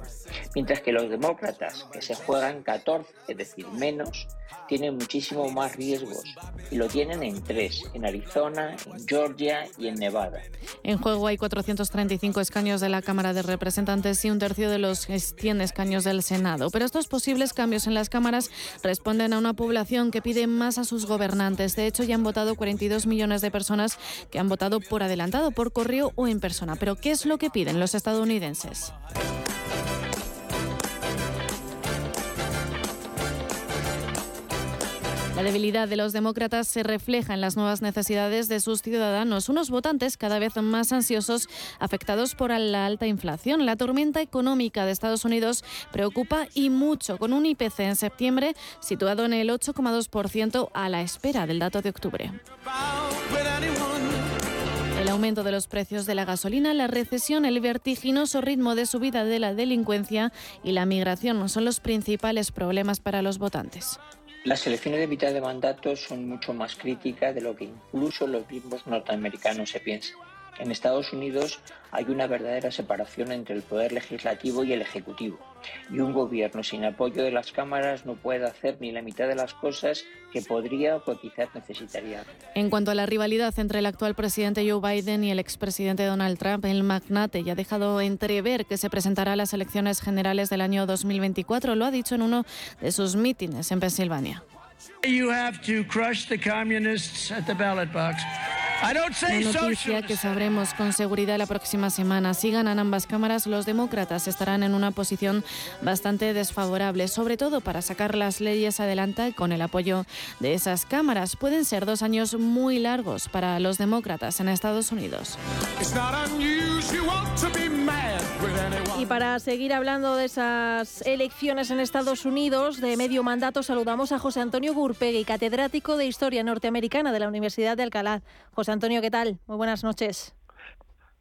mientras que los demócratas, que se juegan 14, es decir, menos, tienen muchísimo más riesgos y lo tienen en tres, en Arizona, en Georgia y en Nevada. En juego hay 435 escaños de la Cámara de Representantes y un tercio de los 100 escaños del Senado. Pero estos posibles cambios en las cámaras responden a una población que pide más a sus gobernantes. De hecho, ya han votado 42 millones de personas que han votado por adelantado, por correo o en persona. Pero ¿qué es lo que piden los estadounidenses? La debilidad de los demócratas se refleja en las nuevas necesidades de sus ciudadanos, unos votantes cada vez más ansiosos, afectados por la alta inflación. La tormenta económica de Estados Unidos preocupa y mucho, con un IPC en septiembre situado en el 8,2% a la espera del dato de octubre. El aumento de los precios de la gasolina, la recesión, el vertiginoso ritmo de subida de la delincuencia y la migración son los principales problemas para los votantes. Las elecciones de mitad de mandato son mucho más críticas de lo que incluso los mismos norteamericanos se piensan. En Estados Unidos hay una verdadera separación entre el poder legislativo y el ejecutivo, y un gobierno sin apoyo de las cámaras no puede hacer ni la mitad de las cosas que podría o quizás necesitaría. En cuanto a la rivalidad entre el actual presidente Joe Biden y el expresidente Donald Trump, el magnate ya ha dejado entrever que se presentará a las elecciones generales del año 2024. Lo ha dicho en uno de sus mítines en Pensilvania. Una noticia que sabremos con seguridad la próxima semana. Si ganan ambas cámaras, los demócratas estarán en una posición bastante desfavorable, sobre todo para sacar las leyes adelante con el apoyo de esas cámaras. Pueden ser dos años muy largos para los demócratas en Estados Unidos. Para seguir hablando de esas elecciones en Estados Unidos de medio mandato, saludamos a José Antonio Gurpegui, catedrático de Historia Norteamericana de la Universidad de Alcalá. José Antonio, ¿qué tal? Muy buenas noches.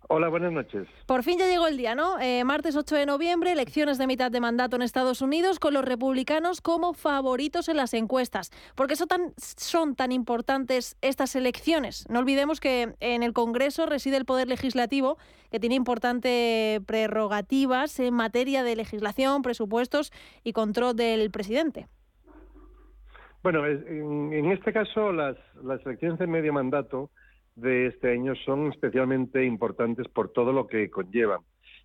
Hola, buenas noches. Por fin ya llegó el día, ¿no? Eh, martes 8 de noviembre, elecciones de mitad de mandato en Estados Unidos, con los republicanos como favoritos en las encuestas. ¿Por qué son tan, son tan importantes estas elecciones? No olvidemos que en el Congreso reside el Poder Legislativo, que tiene importantes prerrogativas en materia de legislación, presupuestos y control del presidente. Bueno, en, este caso, las, las elecciones de medio mandato de este año son especialmente importantes por todo lo que conllevan.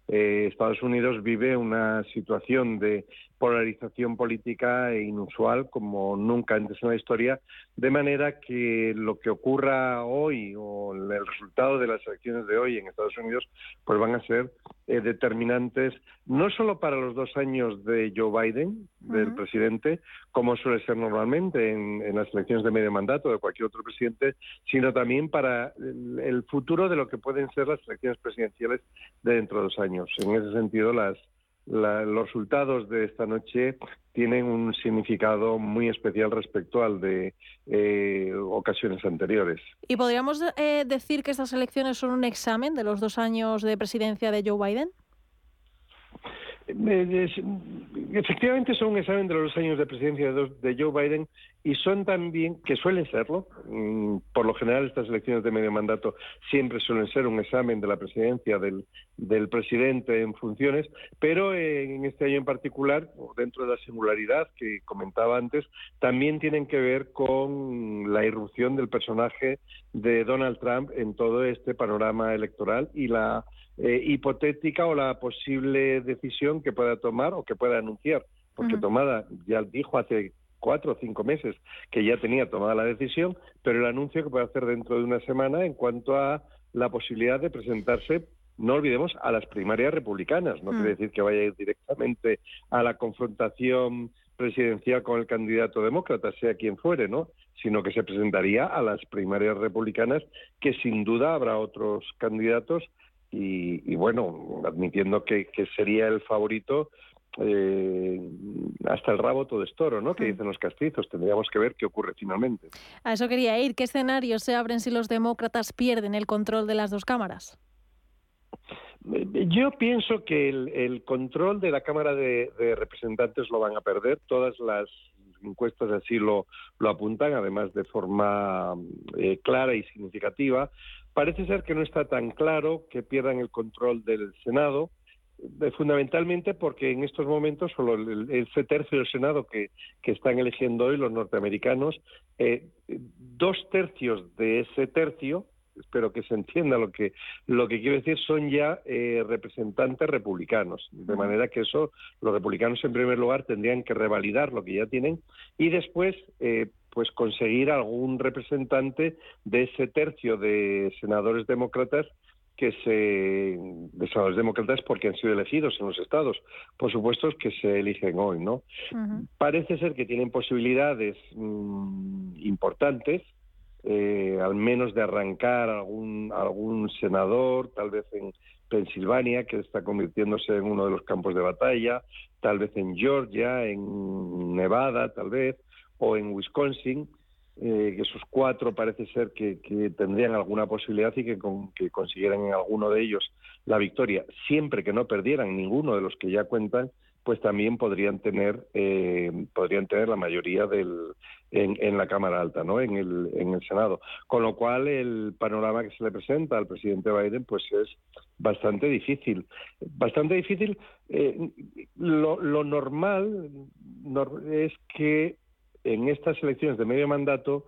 Eh, Estados Unidos vive una situación de polarización política inusual como nunca antes en la historia, de manera que lo que ocurra hoy o el resultado de las elecciones de hoy en Estados Unidos pues van a ser eh, determinantes no solo para los dos años de Joe Biden, del presidente, como suele ser normalmente en, las elecciones de medio mandato de cualquier otro presidente, sino también para el, futuro de lo que pueden ser las elecciones presidenciales de dentro de dos años. En ese sentido, las, los resultados de esta noche tienen un significado muy especial respecto al de eh, ocasiones anteriores. ¿Y podríamos eh, decir que estas elecciones son un examen de los dos años de presidencia de Joe Biden? efectivamente son un examen de los años de presidencia de Joe Biden y son también, que suelen serlo, mm, por lo general estas elecciones de medio mandato siempre suelen ser un examen de la presidencia del, del presidente en funciones, pero en este año en particular, dentro de la singularidad que comentaba antes, también tienen que ver con la irrupción del personaje de Donald Trump en todo este panorama electoral y la eh, hipotética o la posible decisión que pueda tomar o que pueda anunciar, porque tomada, ya dijo hace cuatro o cinco meses que ya tenía tomada la decisión, pero el anuncio que puede hacer dentro de una semana en cuanto a la posibilidad de presentarse no olvidemos a las primarias republicanas, no quiere decir que vaya a ir directamente a la confrontación presidencial con el candidato demócrata, sea quien fuere, ¿no? Sino que se presentaría a las primarias republicanas, que sin duda habrá otros candidatos y, bueno, admitiendo que, sería el favorito, eh, hasta el rabo todo es toro, ¿no? Que dicen los castizos. Tendríamos que ver qué ocurre finalmente. A eso quería ir. ¿Qué escenarios se abren si los demócratas pierden el control de las dos cámaras? Yo pienso que el, control de la Cámara de, Representantes lo van a perder. Todas las encuestas así lo, lo apuntan, además de forma eh, clara y significativa. Parece ser que no está tan claro que pierdan el control del Senado, fundamentalmente porque en estos momentos solo el, ese tercio del Senado que, están eligiendo hoy los norteamericanos, eh, dos tercios de ese tercio, espero que se entienda lo que lo que quiero decir, son ya eh, representantes republicanos, de manera que eso los republicanos en primer lugar tendrían que revalidar lo que ya tienen y después pues conseguir algún representante de ese tercio de senadores demócratas que se de senadores demócratas porque han sido elegidos en los estados, por supuesto que se eligen hoy, ¿no? Parece ser que tienen posibilidades mm, importantes, eh, al menos de arrancar algún algún senador, tal vez en Pensilvania, que está convirtiéndose en uno de los campos de batalla, tal vez en Georgia, en Nevada, tal vez o en Wisconsin, eh, esos cuatro parece ser que, tendrían alguna posibilidad y que, que consiguieran en alguno de ellos la victoria, siempre que no perdieran ninguno de los que ya cuentan, pues también podrían tener eh, podrían tener la mayoría del en, en, la Cámara Alta, ¿no? En el en el Senado, con lo cual el panorama que se le presenta al presidente Biden, pues es bastante difícil, bastante difícil. Eh, lo normal es que en estas elecciones de medio mandato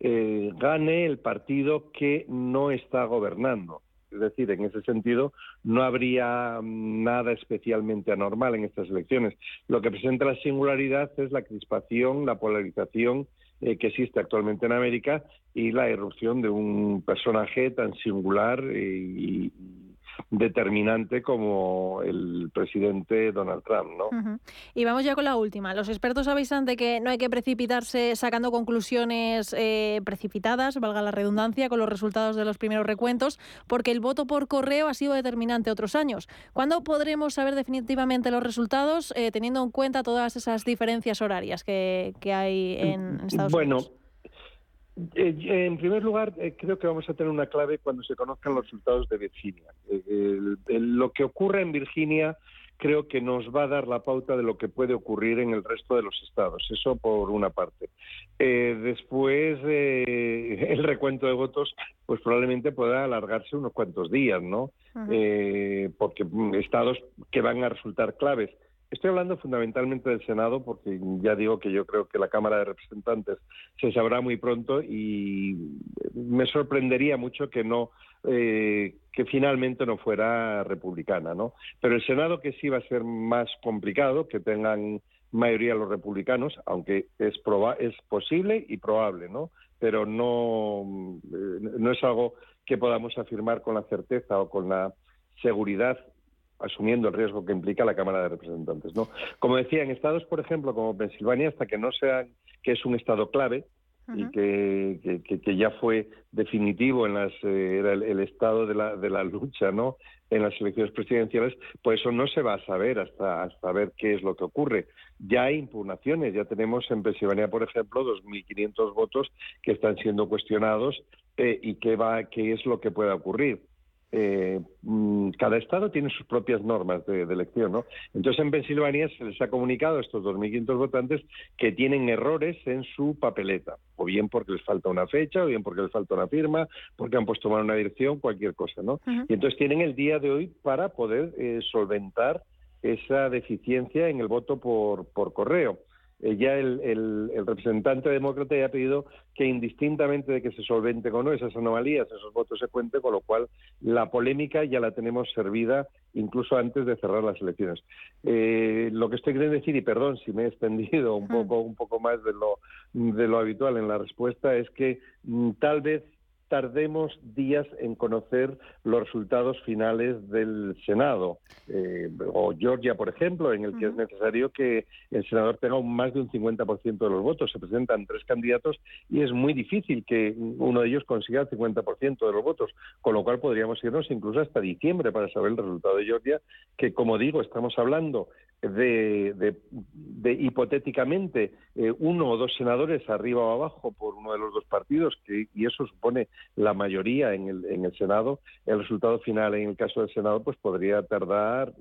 eh, gane el partido que no está gobernando. Es decir, en ese sentido, no habría nada especialmente anormal en estas elecciones. Lo que presenta la singularidad es la crispación, la polarización eh, que existe actualmente en América y la irrupción de un personaje tan singular y, determinante como el presidente Donald Trump, ¿no? Y vamos ya con la última. Los expertos avisan de que no hay que precipitarse sacando conclusiones eh, precipitadas, valga la redundancia, con los resultados de los primeros recuentos, porque el voto por correo ha sido determinante otros años. ¿Cuándo podremos saber definitivamente los resultados, eh, teniendo en cuenta todas esas diferencias horarias que, hay en Estados Unidos? Bueno, eh, en primer lugar, eh, creo que vamos a tener una clave cuando se conozcan los resultados de Virginia. Eh, lo que ocurre en Virginia creo que nos va a dar la pauta de lo que puede ocurrir en el resto de los estados. Eso por una parte. después, el recuento de votos, pues probablemente pueda alargarse unos cuantos días, ¿no? porque mm, estados que van a resultar claves Estoy hablando fundamentalmente del Senado porque ya digo que yo creo que la Cámara de Representantes se sabrá muy pronto y me sorprendería mucho que no eh, que finalmente no fuera republicana, ¿no? Pero el Senado que sí va a ser más complicado, que tengan mayoría los republicanos, aunque es, es posible y probable, ¿no? Pero no, eh, no es algo que podamos afirmar con la certeza o con la seguridad asumiendo el riesgo que implica la Cámara de Representantes. ¿no? Como decía, en estados, por ejemplo, como Pensilvania, hasta que no sean que es un estado clave, y que, que, ya fue definitivo en las eh, era el, estado de la, de la lucha no en las elecciones presidenciales pues eso no se va a saber hasta hasta ver qué es lo que ocurre ya hay impugnaciones ya tenemos en Pensilvania por ejemplo 2.500 votos que están siendo cuestionados eh, y qué va qué es lo que pueda ocurrir eh, mm, cada estado tiene sus propias normas de, elección, ¿no? Entonces en Pensilvania se les ha comunicado a estos 2.500 votantes que tienen errores en su papeleta, o bien porque les falta una fecha, o bien porque les falta una firma, porque han puesto mal una dirección, cualquier cosa, ¿no? Y entonces tienen el día de hoy para poder eh, solventar esa deficiencia en el voto por, por correo. Eh, ya el, representante demócrata ya ha pedido que indistintamente de que se solvente o no esas anomalías, esos votos se cuenten, con lo cual la polémica ya la tenemos servida incluso antes de cerrar las elecciones. Eh, lo que estoy queriendo decir, y perdón si me he extendido un poco, un poco más de lo, de lo habitual en la respuesta, es que mm, tal vez tardemos días en conocer los resultados finales del Senado. Eh, o Georgia, por ejemplo, en el que es necesario que el senador tenga más de un 50% de los votos. Se presentan tres candidatos y es muy difícil que uno de ellos consiga el 50% de los votos, con lo cual podríamos irnos incluso hasta diciembre para saber el resultado de Georgia, que como digo, estamos hablando de, de, hipotéticamente eh, uno o dos senadores arriba o abajo por uno de los dos partidos, que, y eso supone la mayoría en el, en el Senado, el resultado final en el caso del Senado pues podría tardar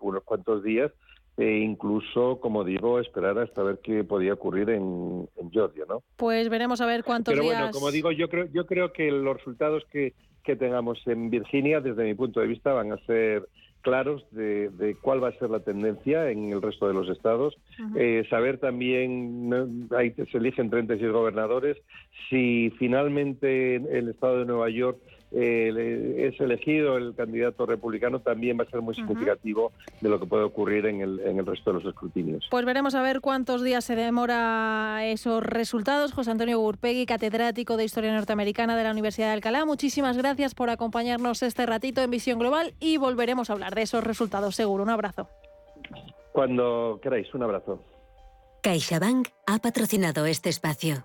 unos cuantos días e incluso, como digo, esperar hasta ver qué podía ocurrir en, Georgia, ¿no? Pues veremos a ver cuántos Pero días... bueno, como digo, yo creo, yo creo que los resultados que, que tengamos en Virginia, desde mi punto de vista, van a ser claros de, cuál va a ser la tendencia en el resto de los estados. Eh, saber también, ahí se eligen 36 gobernadores, si finalmente el estado de Nueva York eh, es elegido el candidato republicano, también va a ser muy significativo de lo que puede ocurrir en el, en el resto de los escrutinios. Pues veremos a ver cuántos días se demora esos resultados. José Antonio Gurpegui, catedrático de Historia Norteamericana de la Universidad de Alcalá, muchísimas gracias por acompañarnos este ratito en Visión Global y volveremos a hablar de esos resultados, seguro. Un abrazo. Cuando queráis, un abrazo. CaixaBank ha patrocinado este espacio.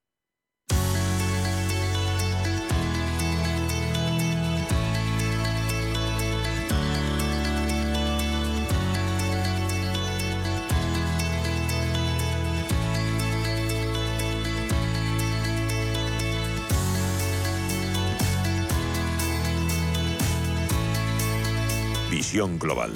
Global.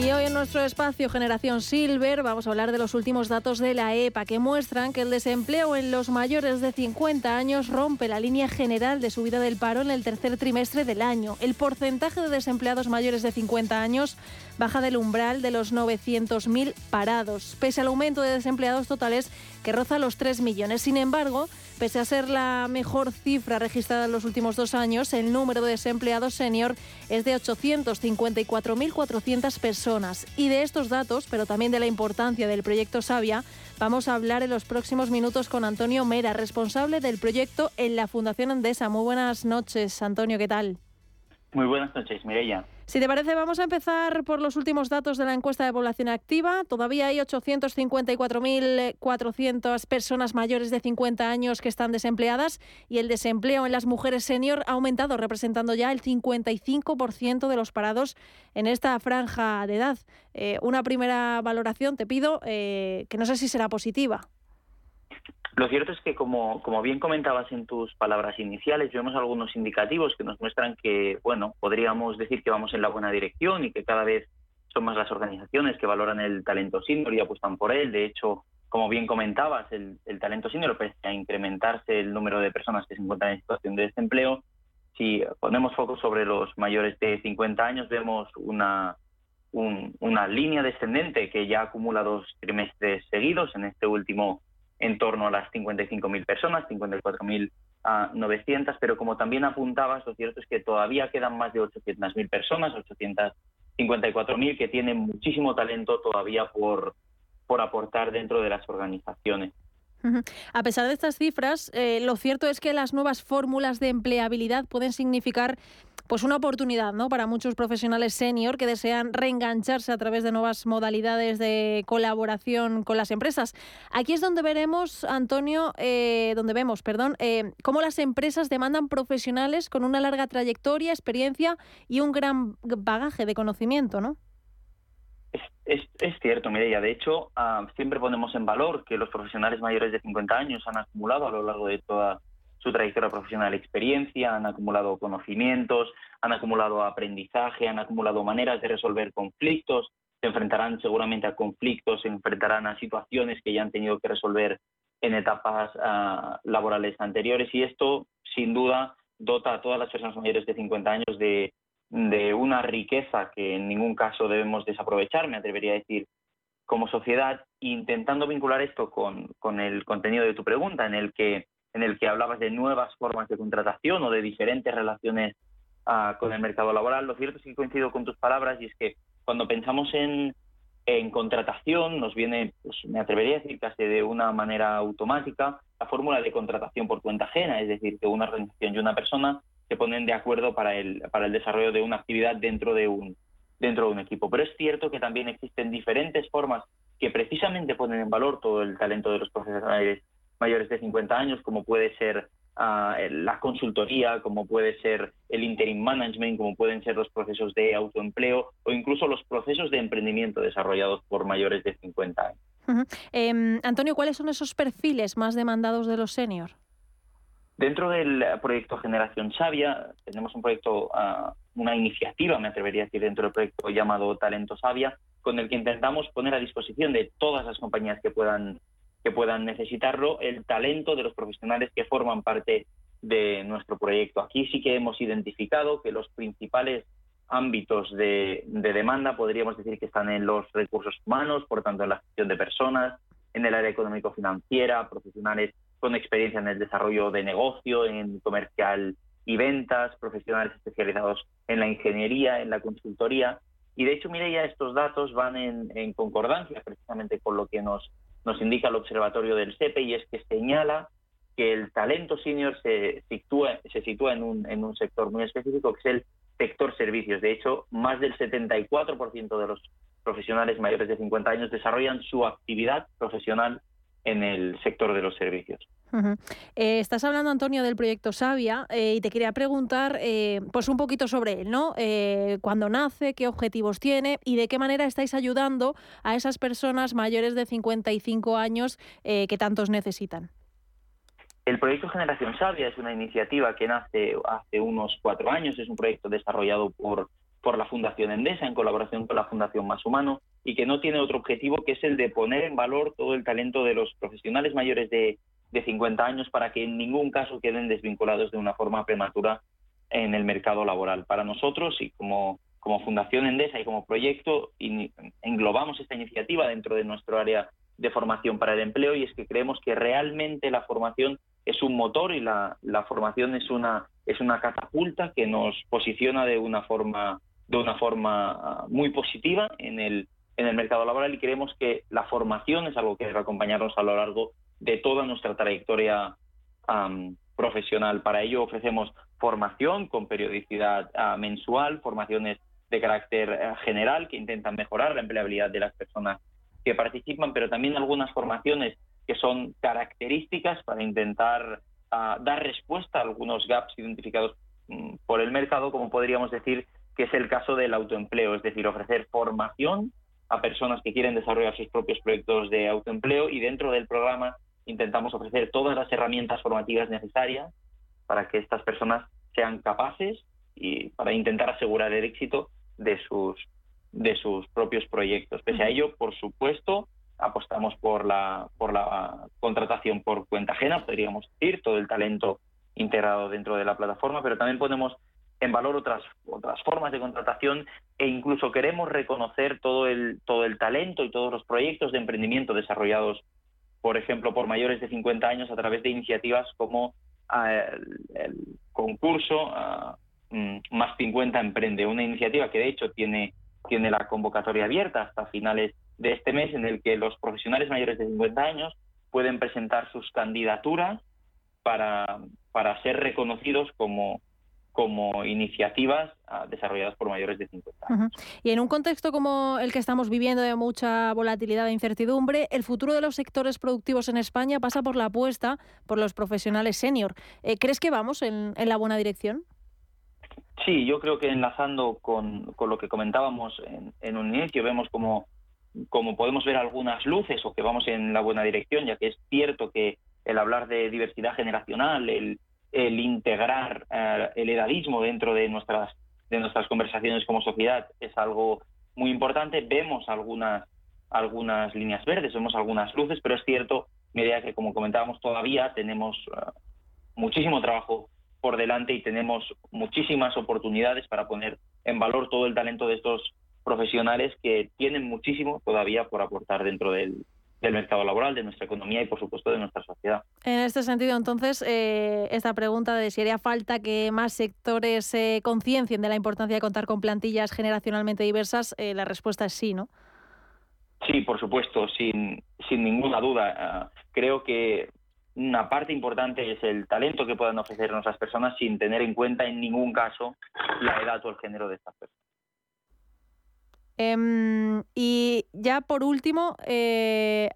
Y hoy en nuestro espacio Generación Silver vamos a hablar de los últimos datos de la EPA que muestran que el desempleo en los mayores de 50 años rompe la línea general de subida del paro en el tercer trimestre del año. El porcentaje de desempleados mayores de 50 años baja del umbral de los 900.000 parados, pese al aumento de desempleados totales que roza los 3 millones. Sin embargo, Pese a ser la mejor cifra registrada en los últimos dos años, el número de desempleados senior es de 854.400 personas. Y de estos datos, pero también de la importancia del proyecto Sabia, vamos a hablar en los próximos minutos con Antonio Mera, responsable del proyecto en la Fundación Endesa. Muy buenas noches, Antonio, ¿qué tal? Muy buenas noches, Mireia. Si te parece, vamos a empezar por los últimos datos de la encuesta de población activa. Todavía hay 854.400 personas mayores de 50 años que están desempleadas y el desempleo en las mujeres senior ha aumentado, representando ya el 55% de los parados en esta franja de edad. Eh, una primera valoración, te pido, eh, que no sé si será positiva. Lo cierto es que, como, bien comentabas en tus palabras iniciales, vemos algunos indicativos que nos muestran que, bueno, podríamos decir que vamos en la buena dirección y que cada vez son más las organizaciones que valoran el talento senior y apuestan por él. De hecho, como bien comentabas, el, talento senior, pese a incrementarse el número de personas que se encuentran en situación de desempleo, si ponemos foco sobre los mayores de 50 años, vemos una, una línea descendente que ya acumula dos trimestres seguidos, en este último en torno a las 55.000 personas, 54.900, pero como también apuntabas, lo cierto es que todavía quedan más de 800.000 personas, 854.000, que tienen muchísimo talento todavía por, por aportar dentro de las organizaciones. A pesar de estas cifras, eh, lo cierto es que las nuevas fórmulas de empleabilidad pueden significar pues una oportunidad ¿no? para muchos profesionales senior que desean reengancharse a través de nuevas modalidades de colaboración con las empresas. Aquí es donde veremos, Antonio, eh, donde vemos, perdón, eh, cómo las empresas demandan profesionales con una larga trayectoria, experiencia y un gran bagaje de conocimiento, ¿no? Es, es, cierto, Mireia. De hecho, ah, siempre ponemos en valor que los profesionales mayores de 50 años han acumulado a lo largo de toda su trayectoria profesional experiencia, han acumulado conocimientos, han acumulado aprendizaje, han acumulado maneras de resolver conflictos, se enfrentarán seguramente a conflictos, se enfrentarán a situaciones que ya han tenido que resolver en etapas ah, laborales anteriores y esto, sin duda, dota a todas las personas mayores de 50 años de una riqueza que en ningún caso debemos desaprovechar, me atrevería a decir, como sociedad, intentando vincular esto con el contenido de tu pregunta, en el que en el que hablabas de nuevas formas de contratación o de diferentes relaciones ah, con el mercado laboral. Lo cierto es que coincido con tus palabras y es que cuando pensamos en, en contratación nos viene, pues, me atrevería a decir casi de una manera automática, la fórmula de contratación por cuenta ajena, es decir, que una organización y una persona se ponen de acuerdo para el, para el desarrollo de una actividad dentro de un, dentro de un equipo. Pero es cierto que también existen diferentes formas que precisamente ponen en valor todo el talento de los profesionales mayores de 50 años, como puede ser ah, la consultoría, como puede ser el interim management, como pueden ser los procesos de autoempleo o incluso los procesos de emprendimiento desarrollados por mayores de 50 años. Em, Antonio, ¿cuáles son esos perfiles más demandados de los senior? Dentro del proyecto Generación Sabia, tenemos un proyecto, ah, una iniciativa, me atrevería a decir, dentro del proyecto llamado Talento Sabia, con el que intentamos poner a disposición de todas las compañías que puedan, que puedan necesitarlo el talento de los profesionales que forman parte de nuestro proyecto. Aquí sí que hemos identificado que los principales ámbitos de, de demanda podríamos decir que están en los recursos humanos, por tanto en la gestión de personas, en el área económico-financiera, profesionales con experiencia en el desarrollo de negocio, en comercial y ventas, profesionales especializados en la ingeniería, en la consultoría. Y de hecho, mire, ya estos datos van en, concordancia precisamente con lo que nos, nos indica el observatorio del SEPE y es que señala que el talento senior se sitúa, se sitúa en, un, en un sector muy específico, que es el sector servicios. De hecho, más del 74% de los profesionales mayores de 50 años desarrollan su actividad profesional en el sector de los servicios. Eh, estás hablando, Antonio, del proyecto Sabia eh, y te quería preguntar eh, pues un poquito sobre él, ¿no? ¿Cuándo nace? ¿Qué objetivos tiene? ¿Y de qué manera estáis ayudando a esas personas mayores de 55 años que tantos necesitan? El proyecto Generación Sabia es una iniciativa que nace hace unos cuatro años, es un proyecto desarrollado por por la Fundación Endesa en colaboración con la Fundación Más Humano y que no tiene otro objetivo que es el de poner en valor todo el talento de los profesionales mayores de, de 50 años para que en ningún caso queden desvinculados de una forma prematura en el mercado laboral. Para nosotros y como, como Fundación Endesa y como proyecto englobamos esta iniciativa dentro de nuestro área de formación para el empleo y es que creemos que realmente la formación es un motor y la, la formación es una, es una catapulta que nos posiciona de una forma de una forma ah, muy positiva en el, en el mercado laboral y creemos que la formación es algo que debe acompañarnos a lo largo de toda nuestra trayectoria profesional. Para ello ofrecemos formación con periodicidad ah, mensual, formaciones de carácter eh, general que intentan mejorar la empleabilidad de las personas que participan, pero también algunas formaciones que son características para intentar ah, dar respuesta a algunos gaps identificados mm, por el mercado, como podríamos decir que es el caso del autoempleo, es decir, ofrecer formación a personas que quieren desarrollar sus propios proyectos de autoempleo y dentro del programa intentamos ofrecer todas las herramientas formativas necesarias para que estas personas sean capaces y para intentar asegurar el éxito de sus de sus propios proyectos. Pese a ello, por supuesto, apostamos por la, por la contratación por cuenta ajena, podríamos decir, todo el talento integrado dentro de la plataforma, pero también ponemos en valor otras, otras formas de contratación e incluso queremos reconocer todo el, todo el talento y todos los proyectos de emprendimiento desarrollados, por ejemplo, por mayores de 50 años a través de iniciativas como ah, el, concurso ah, mm, Más 50 Emprende, una iniciativa que de hecho tiene, tiene la convocatoria abierta hasta finales de este mes en el que los profesionales mayores de 50 años pueden presentar sus candidaturas para, para ser reconocidos como, como iniciativas ah, desarrolladas por mayores de 50 años. Y en un contexto como el que estamos viviendo de mucha volatilidad e incertidumbre, el futuro de los sectores productivos en España pasa por la apuesta por los profesionales senior. Eh, ¿Crees que vamos en, la buena dirección? Sí, yo creo que enlazando con, con lo que comentábamos en, en, un inicio, vemos como, como podemos ver algunas luces o que vamos en la buena dirección, ya que es cierto que el hablar de diversidad generacional, el, el integrar eh, el edadismo dentro de nuestras, de nuestras conversaciones como sociedad es algo muy importante. Vemos algunas, algunas líneas verdes, vemos algunas luces, pero es cierto, medida que, como comentábamos, todavía tenemos eh, muchísimo trabajo por delante y tenemos muchísimas oportunidades para poner en valor todo el talento de estos profesionales que tienen muchísimo todavía por aportar dentro del, del mercado laboral, de nuestra economía y, por supuesto, de nuestra sociedad. En este sentido, entonces, eh, esta pregunta de si haría falta que más sectores se conciencien de la importancia de contar con plantillas generacionalmente diversas, eh, la respuesta es sí, ¿no? Sí, por supuesto, sin, sin ninguna duda. Ah, creo que una parte importante es el talento que puedan ofrecer nuestras personas sin tener en cuenta en ningún caso la edad o el género de estas personas. Em, y ya por último, eh,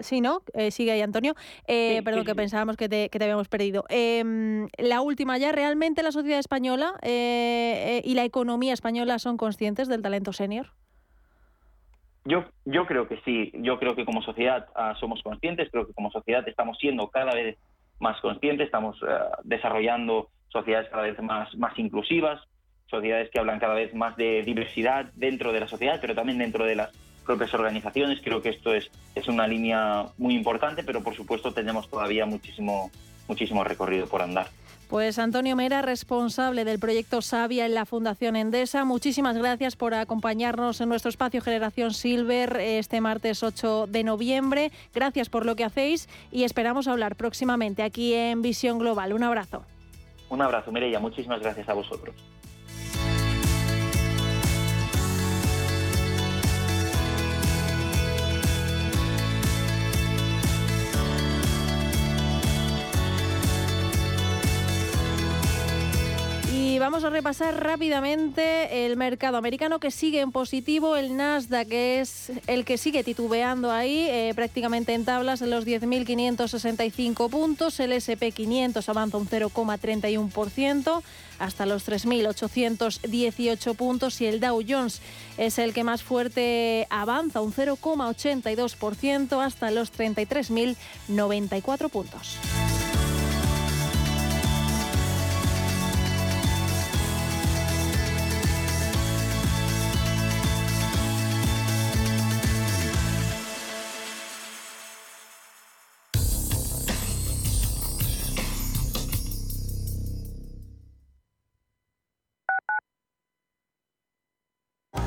sí, ¿no? Eh, sigue ahí Antonio. Eh, perdón, que pensábamos que te, que te habíamos perdido. Em, la última ya, ¿realmente la sociedad española y la economía española son conscientes del talento senior? Yo, yo creo que sí, yo creo que como sociedad ah, somos conscientes, creo que como sociedad estamos siendo cada vez más conscientes, estamos desarrollando sociedades cada vez más, más inclusivas, sociedades que hablan cada vez más de diversidad dentro de la sociedad, pero también dentro de las propias organizaciones. Creo que esto es, es una línea muy importante, pero por supuesto tenemos todavía muchísimo, muchísimo recorrido por andar. Pues Antonio Mera, responsable del proyecto Sabia en la Fundación Endesa, muchísimas gracias por acompañarnos en nuestro espacio Generación Silver este martes 8 de noviembre. Gracias por lo que hacéis y esperamos hablar próximamente aquí en Visión Global. Un abrazo. Un abrazo, Mireia. Muchísimas gracias a vosotros. Vamos a repasar rápidamente el mercado americano que sigue en positivo. El Nasdaq es el que sigue titubeando ahí, eh, prácticamente en tablas en los 10.565 puntos. El SP500 avanza un 0,31% hasta los 3.818 puntos y el Dow Jones es el que más fuerte avanza un 0,82% hasta los 33.094 puntos.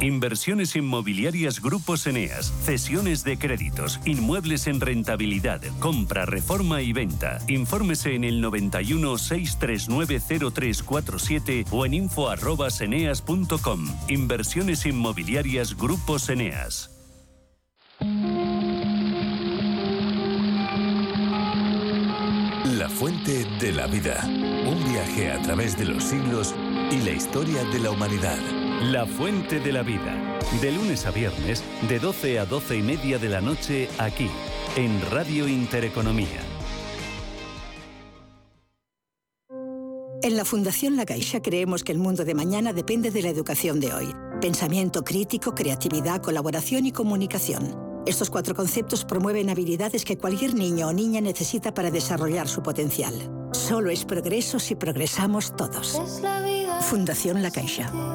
Inversiones inmobiliarias Grupos Eneas, cesiones de créditos, inmuebles en rentabilidad, compra, reforma y venta. Infórmese en el 91 639 0347 o en info@eneas.com. Inversiones inmobiliarias Grupos Eneas. La fuente de la vida. Un viaje a través de los siglos y la historia de la humanidad. La Fuente de la Vida. De lunes a viernes, de 12 a 12 y media de la noche, aquí, en Radio Intereconomía. En la Fundación La Caixa creemos que el mundo de mañana depende de la educación de hoy. Pensamiento crítico, creatividad, colaboración y comunicación. Estos cuatro conceptos promueven habilidades que cualquier niño o niña necesita para desarrollar su potencial. Solo es progreso si progresamos todos. Fundación La Caixa.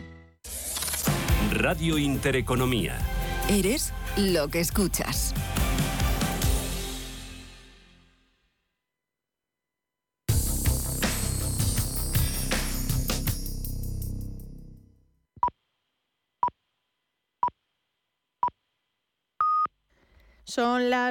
Radio Intereconomía. Eres lo que escuchas. Son las